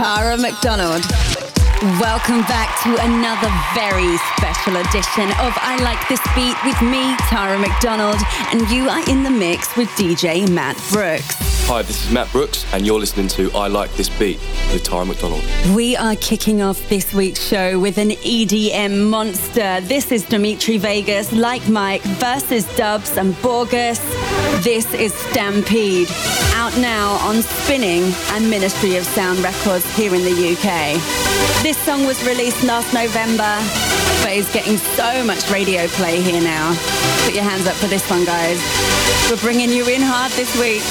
Tara McDonald. Welcome back to another very special edition of I Like This Beat with me, Tara McDonald, and you are in the mix with DJ Matt Brooks. Hi, this is Matt Brooks, and you're listening to I Like This Beat with Tara McDonald. We are kicking off this week's show with an EDM monster. This is Dimitri Vegas, Like Mike versus DVBBS and Borgeous. This is Stampede, out now on Spinning and Ministry of Sound Records here in the UK. This song was released last November, but is getting so much radio play here now. Put your hands up for this one, guys. We're bringing you in hard this week.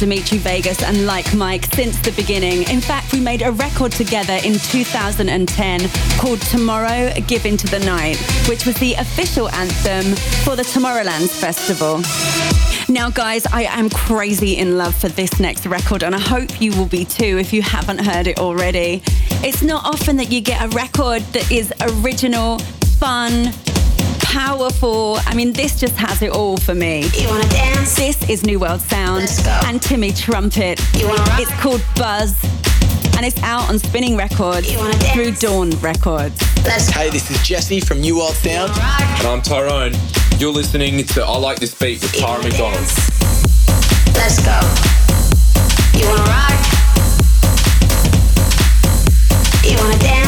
Dimitri Vegas and Like Mike since the beginning. In fact, we made a record together in 2010 called Tomorrow Give Into the Night, which was the official anthem for the Tomorrowland Festival. Now, guys, I am crazy in love for this next record, and I hope you will be too if you haven't heard it already. It's not often that you get a record that is original, fun, powerful. I mean, this just has it all for me. You wanna dance? This is New World Sound and Timmy Trumpet. You wanna rock? It's called Buzz. And it's out on Spinning Records through Doorn Records. Hey, this is Jesse from New World Sound. And I'm Tyrone. You're listening to I Like This Beat with Tara McDonald. Let's go. You wanna rock? You wanna dance?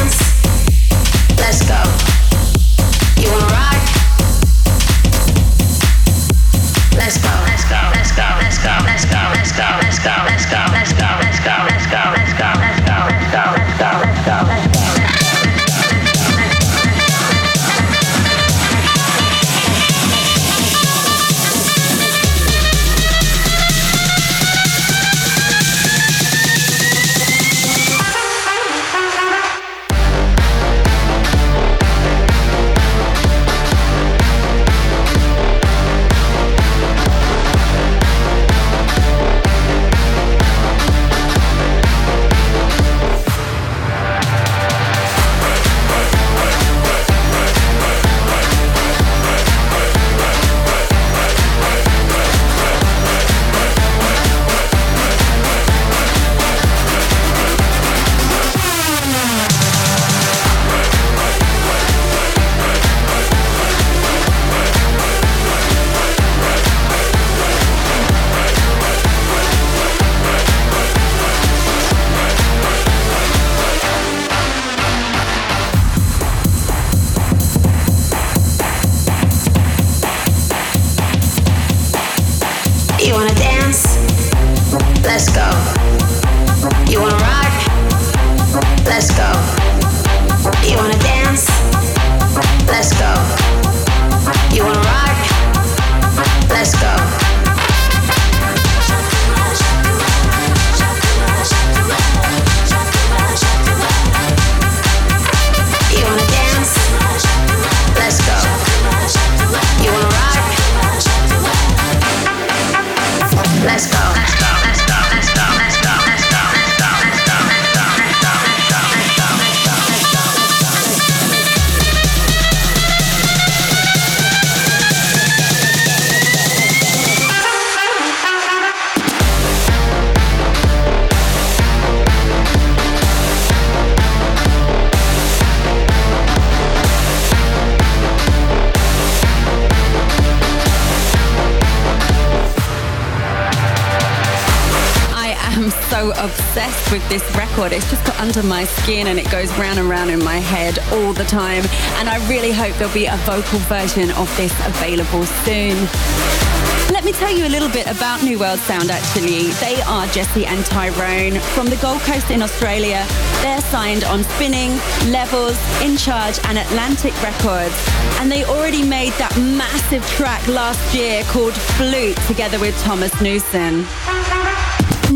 Under my skin and it goes round and round in my head all the time. And I really hope there'll be a vocal version of this available soon. Let me tell you a little bit about New World Sound actually. They are Jesse and Tyrone from the Gold Coast in Australia. They're signed on Spinning, Levels, In Charge and Atlantic Records. And they already made that massive track last year called Flute together with Thomas Newson.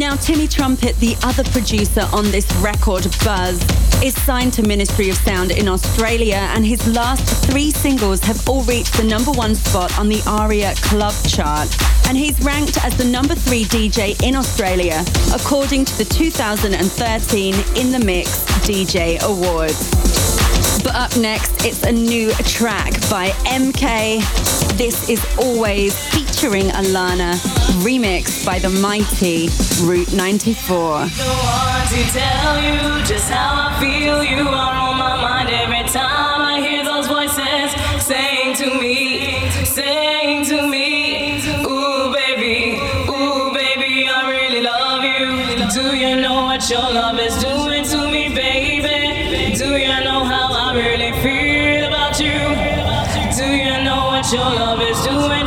Now, Timmy Trumpet, the other producer on this record, Buzz, is signed to Ministry of Sound in Australia, and his last three singles have all reached the number one spot on the ARIA Club chart. And he's ranked as the number three DJ in Australia, according to the 2013 In the Mix DJ Awards. But up next, it's a new track by MK. This is Always featuring Alana, remixed by the mighty Route 94. the one to tell you just how I feel. You are on my mind every time I hear those voices saying to me, saying to me, Ooh, baby, ooh, baby, I really love you. Do you know what your love is doing to me, baby? Do you know how I really feel about you? Do you know what your love is doing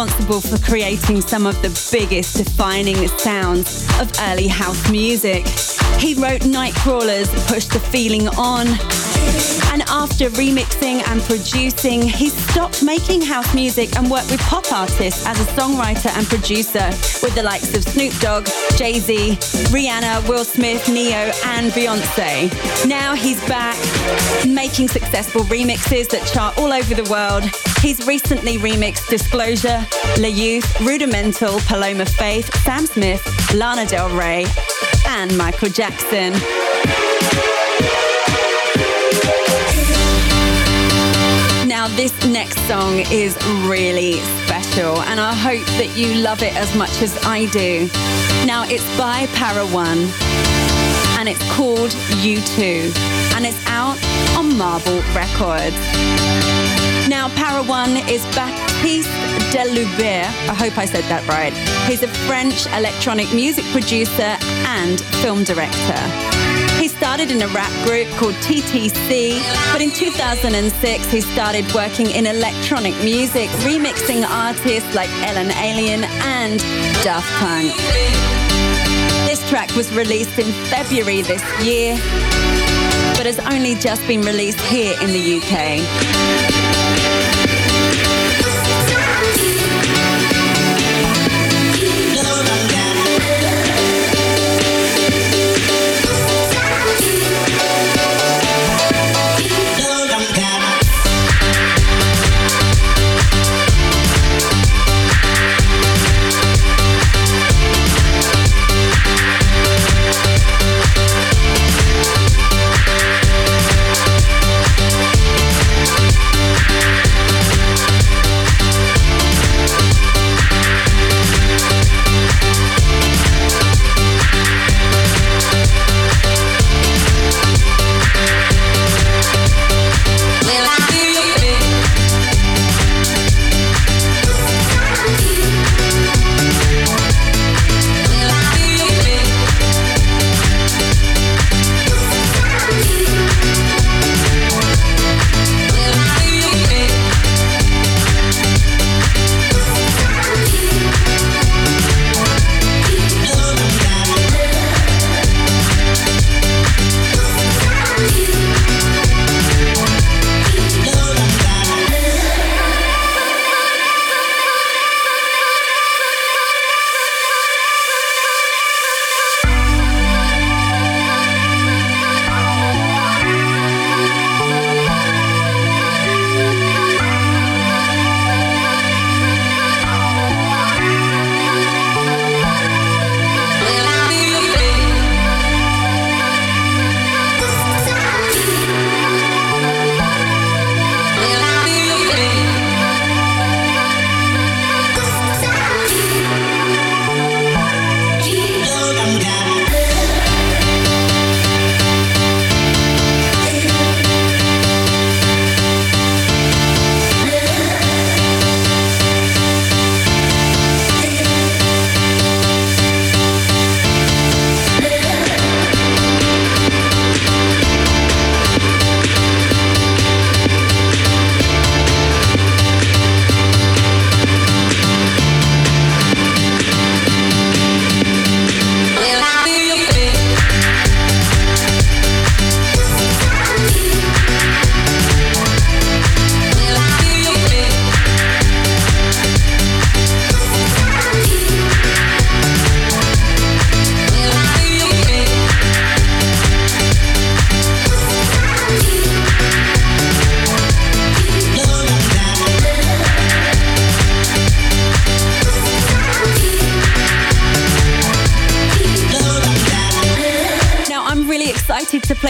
responsible for creating some of the biggest defining sounds of early house music. He wrote Nightcrawlers, Push the Feeling On, and after remixing and producing, he stopped making house music and worked with pop artists as a songwriter and producer with the likes of Snoop Dogg, Jay Z, Rihanna, Will Smith, Ne-Yo, and Beyonce. Now he's back making successful remixes that chart all over the world. He's recently remixed Disclosure, La Youth, Rudimental, Paloma Faith, Sam Smith, Lana Del Rey, and Michael Jackson. Now, this next song is really special, and I hope that you love it as much as I do. Now, it's by Para One, and it's called You Too, and it's out on Marble Records. Now, Para One is Baptiste de Laubier. I hope I said that right. He's a French electronic music producer and film director He started in a rap group called TTC, but in 2006 he started working in electronic music, remixing artists like Ellen Allien and Daft Punk. Track was released in February this year, but has only just been released here in the UK.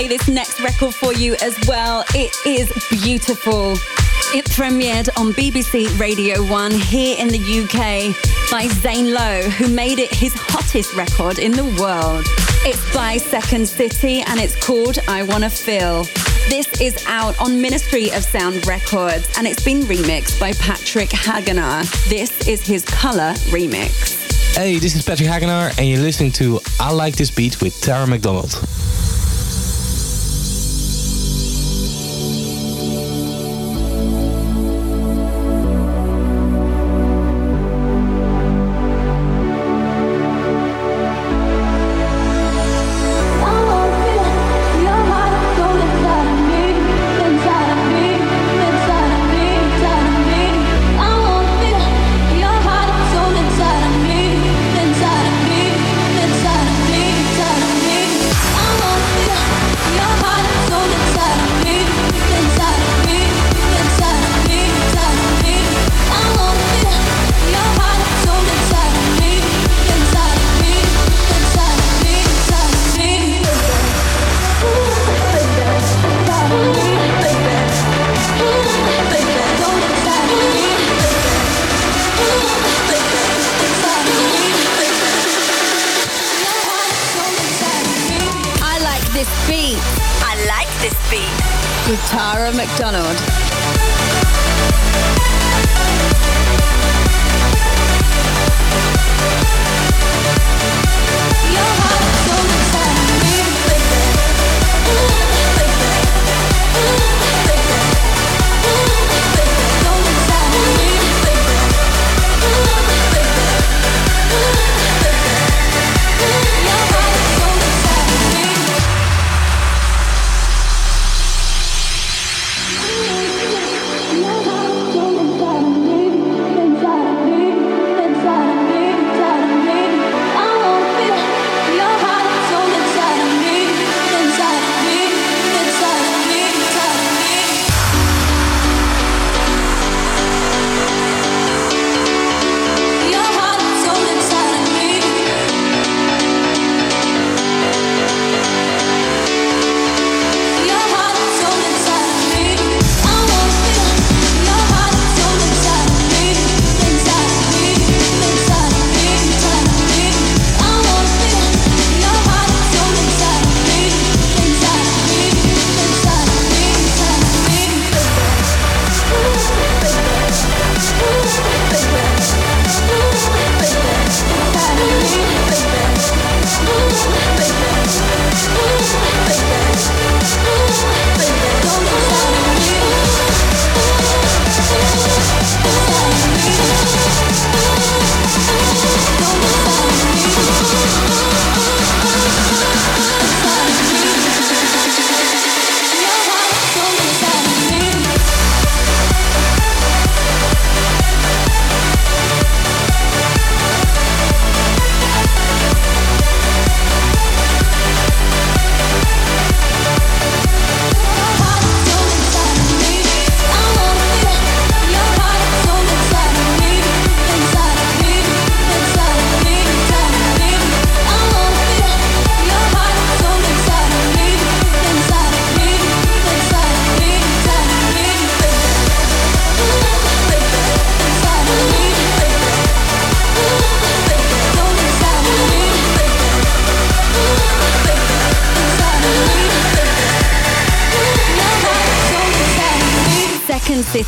Play this next record for you as well. It is beautiful. It premiered on BBC Radio 1 here in the UK by Zane Lowe, who made it his hottest record in the world. It's by Second City and it's called I Wanna Feel. This is out on Ministry of Sound Records and it's been remixed by Patrick Hagenaar. This is his Color remix. Hey, this is Patrick Hagenaar and you're listening to I Like This Beat with Tara McDonald.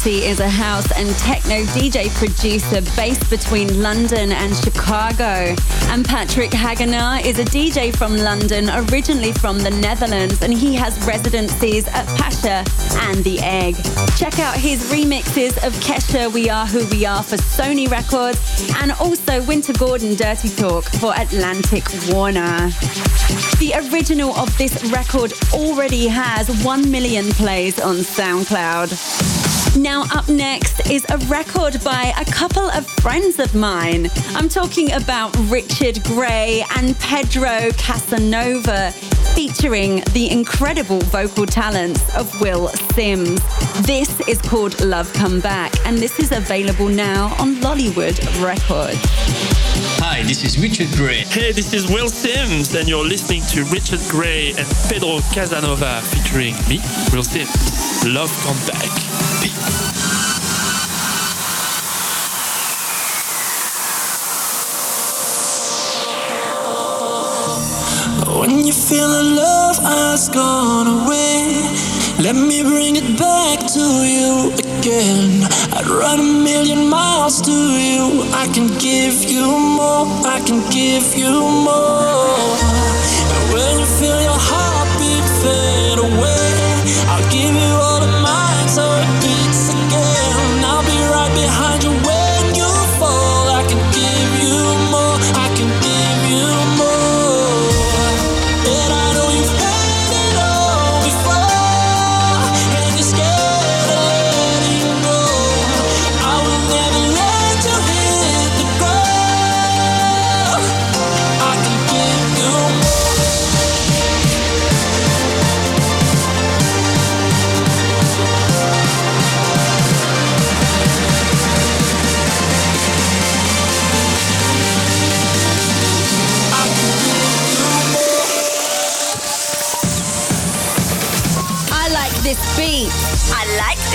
City is a house and techno DJ producer based between London and Chicago. And Patrick Hagenaar is a DJ from London, originally from the Netherlands, and he has residencies at Pacha and The Egg. Check out his remixes of Kesha We Are Who We Are for Sony Records and also Wynter Gordon Dirty Talk for Atlantic Warner. The original of this record already has 1 million plays on SoundCloud. Now, up next is a record by a couple of friends of mine. I'm talking about Richard Gray and Pedro Casanova, featuring the incredible vocal talents of Will Sims. This is called Love Come Back, and this is available now on Lollywood Records. Hi, this is Richard Gray. Hey, this is Will Sims, and you're listening to Richard Gray and Pedro Casanova featuring me, Will Sims. Love Come Back. When you feel the love has gone away, let me bring it back to you again. I'd run a million miles to you. I can give you more, I can give you more. And when you feel your heartbeat fade away, I'll give you all of mine so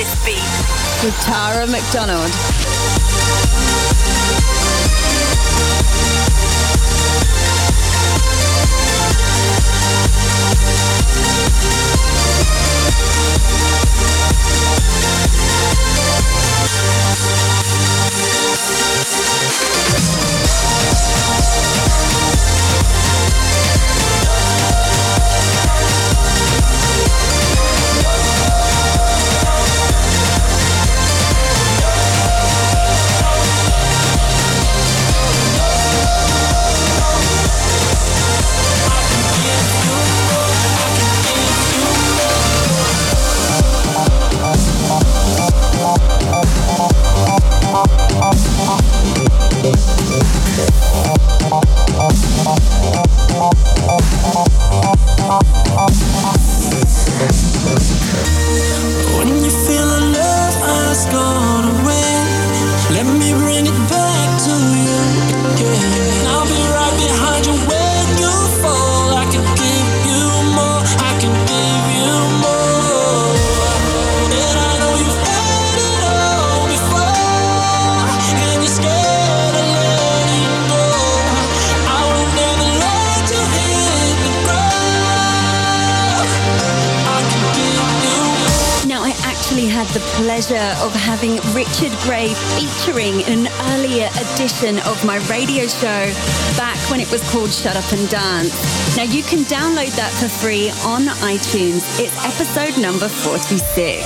this beat. With Tara McDonald. Richard Gray featuring in an earlier edition of my radio show back when it was called Shut Up and Dance. Now, you can download that for free on iTunes. It's episode number 46.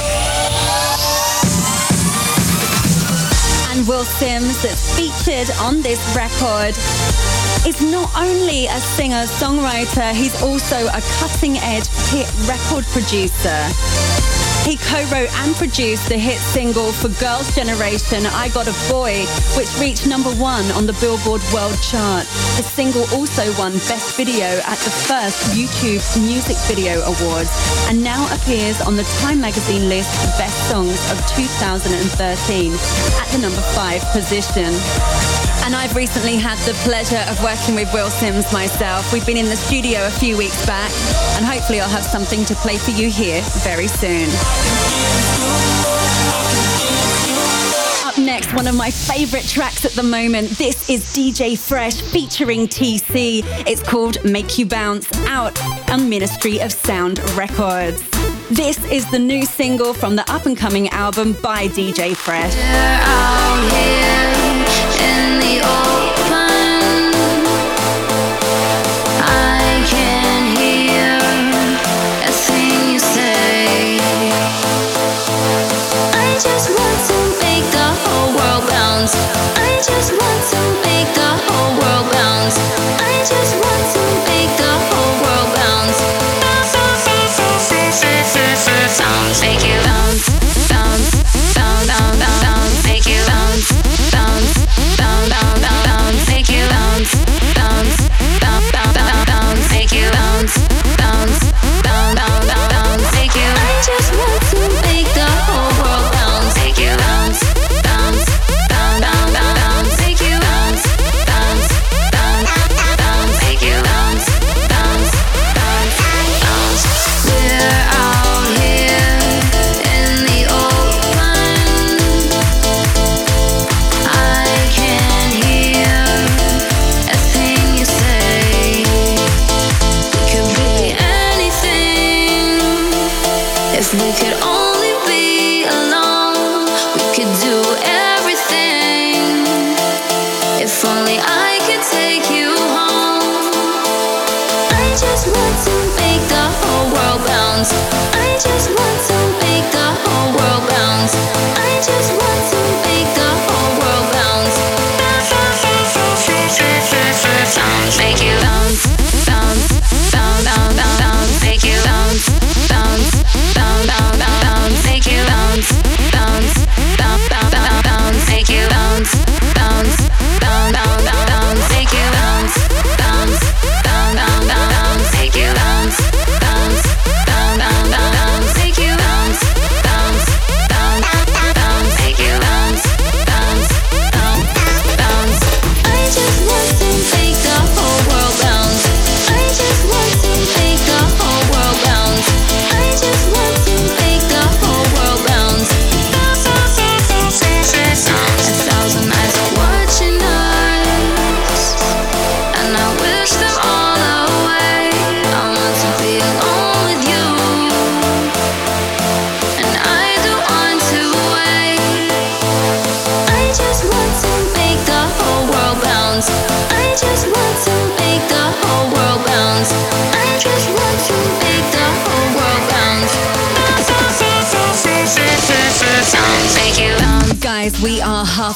And Will Sims, that's featured on this record, is not only a singer songwriter, he's also a cutting edge hit record producer. He co-wrote and produced the hit single for Girls' Generation, I Got a Boy, which reached number one on the Billboard World Chart. The single also won Best Video at the first YouTube Music Video Awards and now appears on the Time magazine list of Best Songs of 2013 at the number five position. And I've recently had the pleasure of working with Will Sims myself. We've been in the studio a few weeks back, and hopefully I'll have something to play for you here very soon. Up next, one of my favorite tracks at the moment. This is DJ Fresh featuring TC. It's called Make You Bounce out on Ministry of Sound Records. This is the new single from the up and coming album by DJ Fresh. In the open.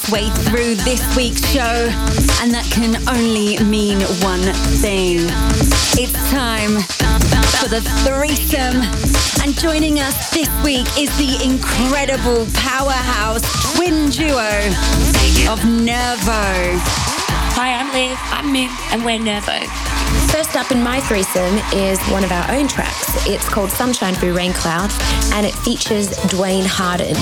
Halfway through this week's show, and that can only mean one thing. It's time for the threesome. And joining us this week is the incredible powerhouse twin duo of Nervo. Hi, I'm Liv, I'm Mim, and we're Nervo. First up in my threesome is one of our own tracks. It's called Sunshine Through Rain Clouds, and it features Duane Harden.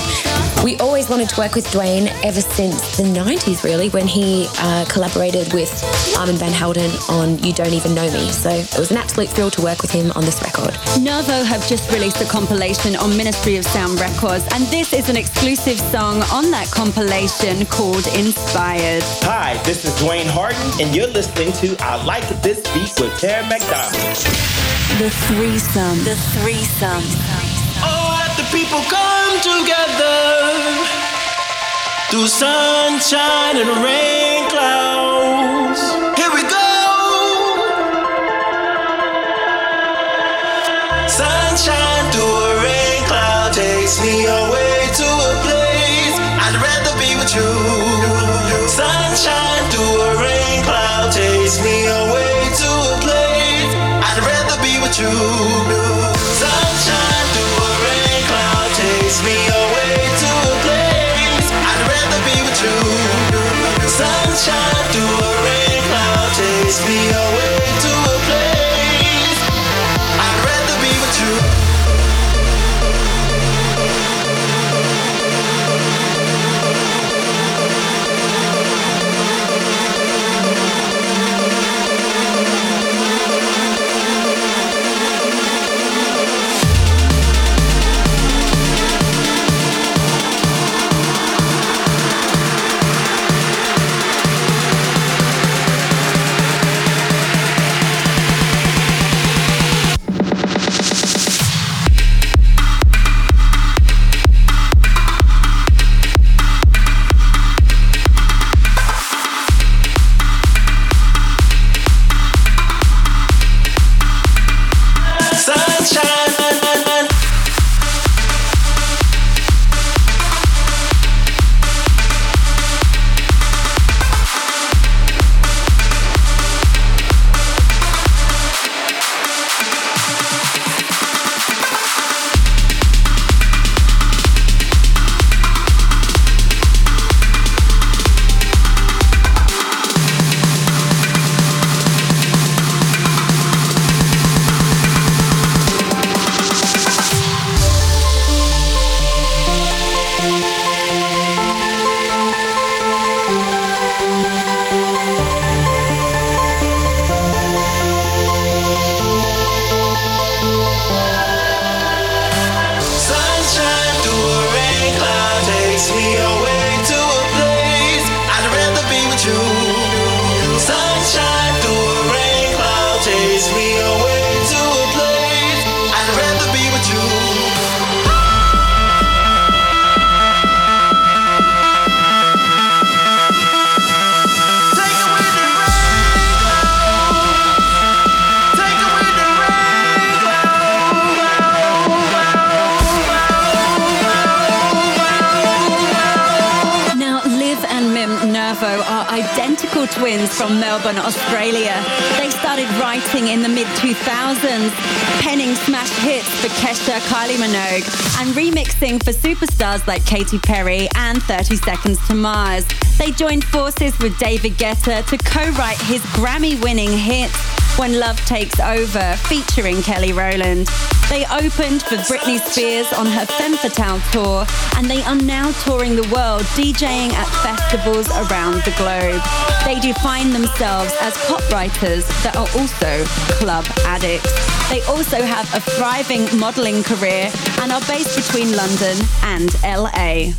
We always wanted to work with Duane ever since the 90s, really, when he uh, collaborated with Armand Van Helden on You Don't Even Know Me. So it was an absolute thrill to work with him on this record. Nervo have just released a compilation on Ministry of Sound Records, and this is an exclusive song on that compilation called Inspired. Hi, this is Duane Harden, and you're listening to I Like This Beat with Tara McDonald. The threesome. The threesome. People come together through sunshine and rain clouds. Here we go. Sunshine through a rain cloud takes me away to a place I'd rather be with you. In the mid 2000s, penning smash hits for Kesha, Kylie Minogue, and remixing for superstars like Katy Perry and 30 Seconds to Mars. They joined forces with David Guetta to co write his Grammy winning hit When Love Takes Over, featuring Kelly Rowland. They opened for Britney Spears on her Femme Fatale tour, and they are now touring the world, DJing at festivals around the globe. They define themselves as pop writers that are also club addicts. They also have a thriving modelling career and are based between London and LA.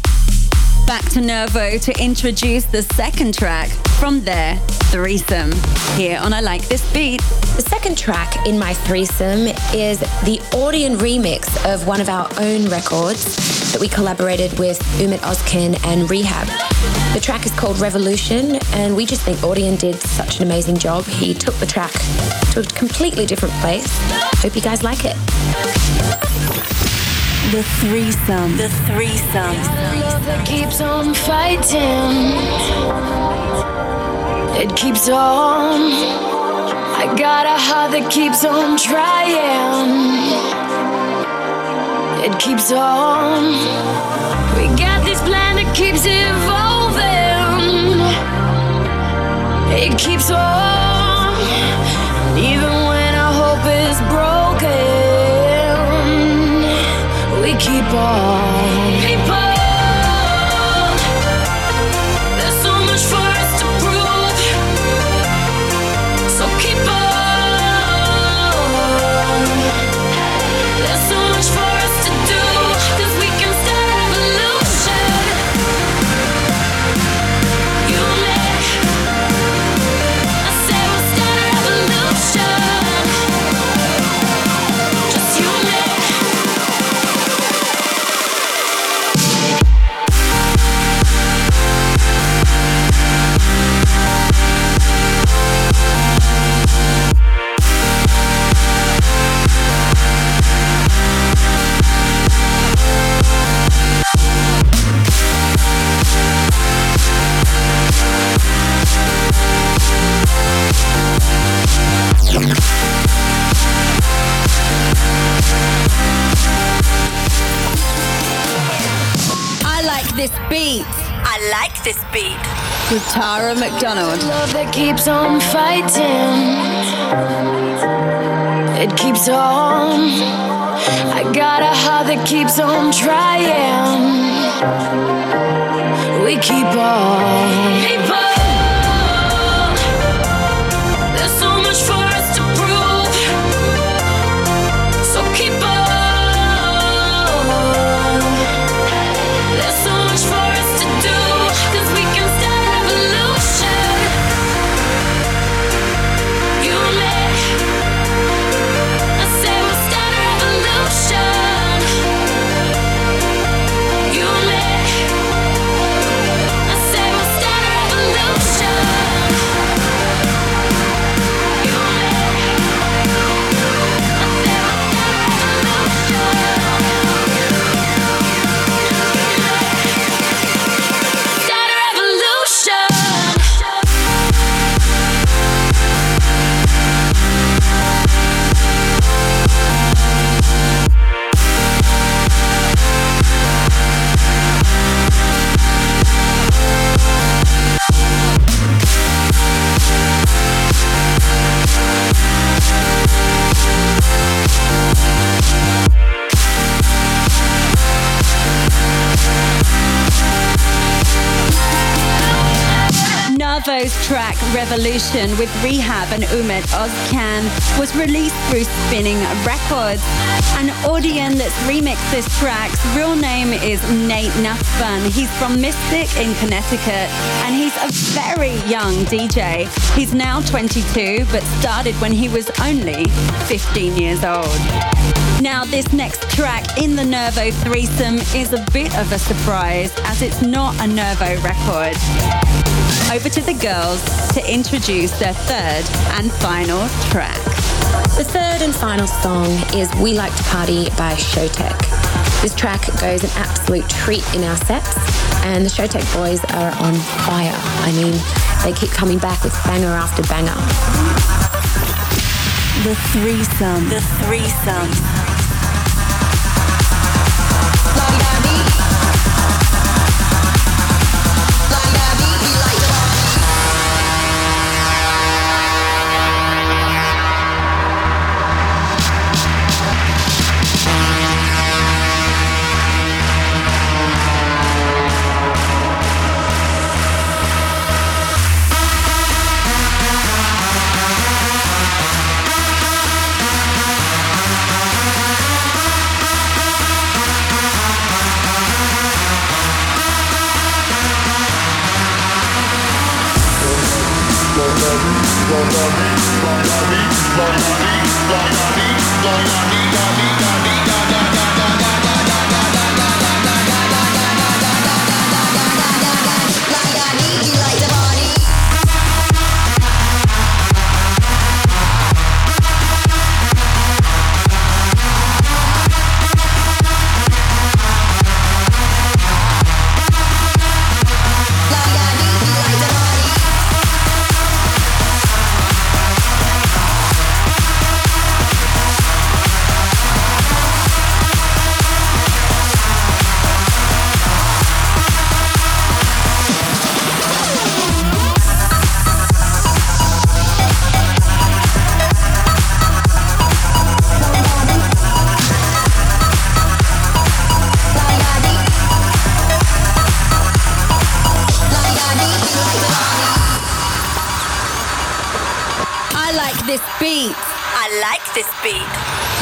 Back to Nervo to introduce the second track from their threesome here on I Like This Beat. The second track in my threesome is the Audien remix of one of our own records that we collaborated with Ummet Ozcan and Rehab. The track is called Revolution, and we just think Audien did such an amazing job. He took the track to a completely different place. Hope you guys like it. The threesome. The threesome. that keeps on fighting. It keeps on. I got a heart that keeps on trying. It keeps on. We got this plan that keeps evolving. It keeps on. Even when our hope is broken we. Keep on. I like this beat. I like this beat. With Tara McDonald. love that keeps on fighting. It keeps on. I got a heart that keeps on trying. We keep on. Keep on. Nervo's track Revolution with Rehab and Ummet Ozcan was released through Spinnin' Records. An Audien that's remixed this track's real name is Nate Nussbaum. He's from Mystic in Connecticut and he's a very young DJ. He's now 22 but started when he was only 15 years old. Now, this next track in the Nervo threesome is a bit of a surprise as it's not a Nervo record. Over to the girls to introduce their third and final track. The third and final song is We Like to Party by Showtek. This track goes an absolute treat in our sets, and the Showtek boys are on fire. I mean, they keep coming back with banger after banger. The threesome. The threesome.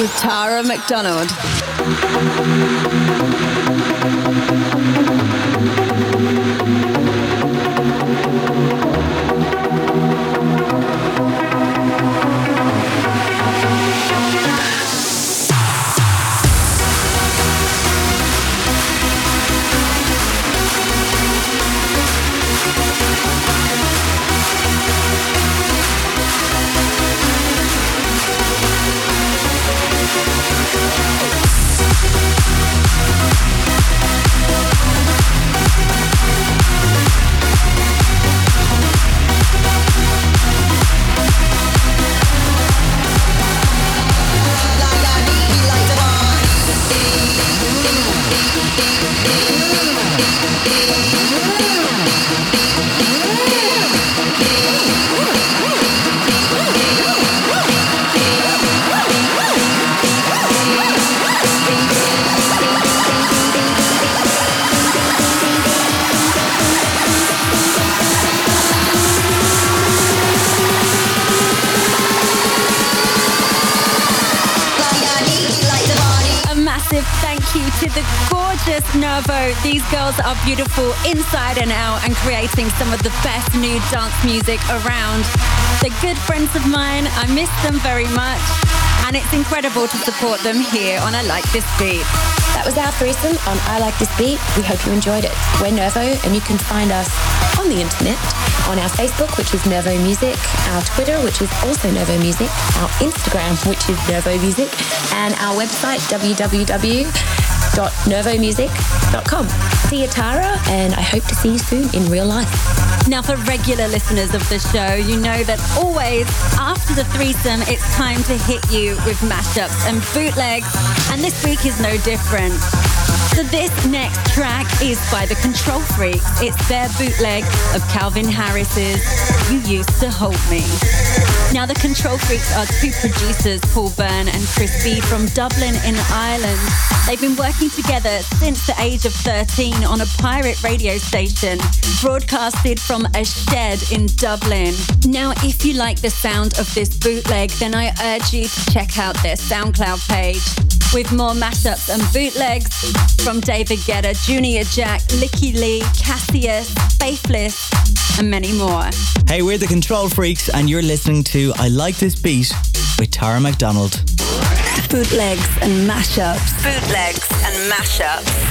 With Tara McDonald. Music around. They're good friends of mine. I miss them very much. And it's incredible to support them here on I Like This Beat. That was our threesome on I Like This Beat. We hope you enjoyed it. We're Nervo, and you can find us on the internet on our Facebook, which is Nervo Music, our Twitter, which is also Nervo Music, our Instagram, which is Nervo Music, and our website, www www.nervomusic.com. See you, Tara, and I hope to see you soon in real life. Now, for regular listeners of the show, you know that always after the threesome, it's time to hit you with mashups and bootlegs, and this week is no different. So this next track is by the Control Freaks. It's their bootleg of Calvin Harris's You Used to Hold Me. Now the Control Freaks are two producers, Paul Byrne and Chris B from Dublin in Ireland. They've been working together since the age of 13 on a pirate radio station, broadcasted from a shed in Dublin. Now if you like the sound of this bootleg, then I urge you to check out their SoundCloud page with more mashups and bootlegs from David Guetta, Junior Jack, Lykke Li, Cassius, Faithless, and many more. Hey, we're the Control Freaks, and you're listening to I Like This Beat with Tara McDonald. Bootlegs and mashups. Bootlegs and mashups.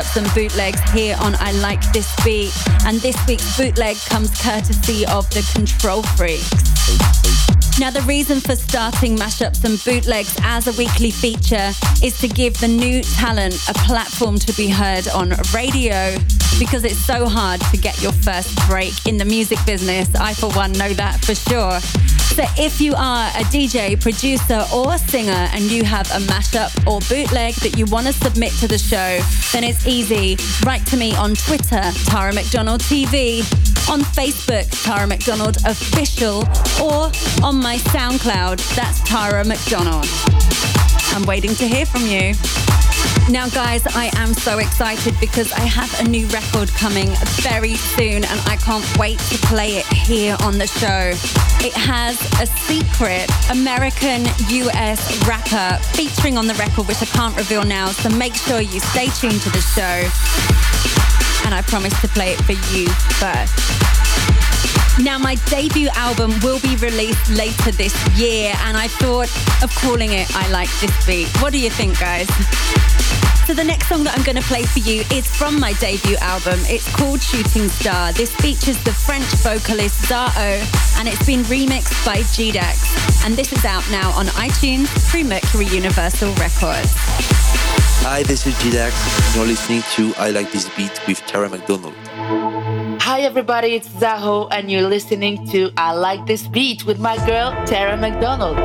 And bootlegs here on I Like This Beat, and this week's bootleg comes courtesy of the Control Freaks. Now, the reason for starting mashups and bootlegs as a weekly feature is to give the new talent a platform to be heard on radio because it's so hard to get your first break in the music business. I, for one, know that for sure. So, if you are a DJ, producer, or singer and you have a mashup or bootleg that you want to submit to the show, then it's easy. Write to me on Twitter, Tara McDonald TV, on Facebook, Tara McDonald Official, or on my SoundCloud, that's Tara McDonald. I'm waiting to hear from you. Now, guys, I am so excited because I have a new record coming very soon and I can't wait to play it here on the show. It has a secret American US rapper featuring on the record, which I can't reveal now, so make sure you stay tuned to the show. And I promise to play it for you first. Now, my debut album will be released later this year, and I thought of calling it I Like This Beat. What do you think, guys? So the next song that I'm going to play for you is from my debut album. It's called Shooting Star. This features the French vocalist Zaho, and it's been remixed by GDAX. And this is out now on iTunes through Mercury Universal Records. Hi, this is GDAX. You're listening to I Like This Beat with Tara McDonald. Hi, everybody, it's Zaho, and you're listening to I Like This Beat with my girl, Tara McDonald.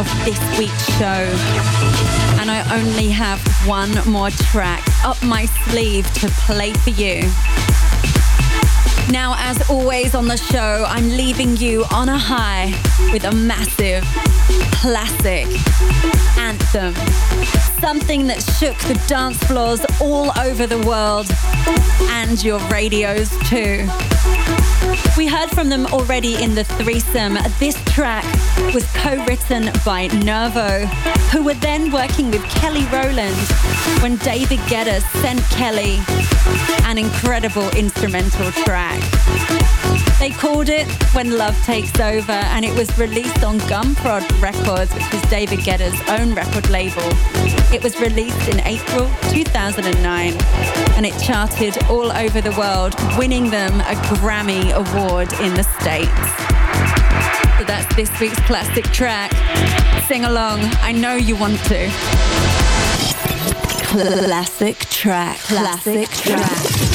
Of this week's show. And I only have one more track up my sleeve to play for you. Now, as always on the show, I'm leaving you on a high with a massive classic anthem. Something that shook the dance floors all over the world and your radios too. We heard from them already in the threesome. This track was co-written by Nervo, who were then working with Kelly Rowland when David Guetta sent Kelly an incredible instrumental track. They called it When Love Takes Over and it was released on Gumprod Records, which was David Guetta's own record label. It was released in April 2009 and it charted all over the world, winning them a Grammy Award in the States. So that's this week's classic track. Sing along. I know you want to. Classic track. Classic track. It's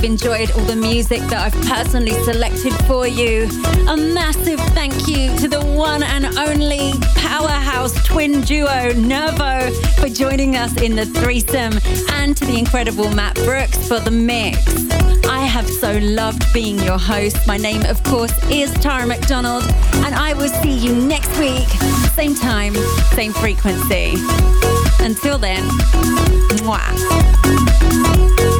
you've enjoyed all the music that I've personally selected for you. A massive thank you to the one and only powerhouse twin duo Nervo for joining us in the threesome, and to the incredible Matt Brooks for the mix. I have so loved being your host. My name, of course, is Tara McDonald, and I will see you next week, same time, same frequency. Until then, mwah.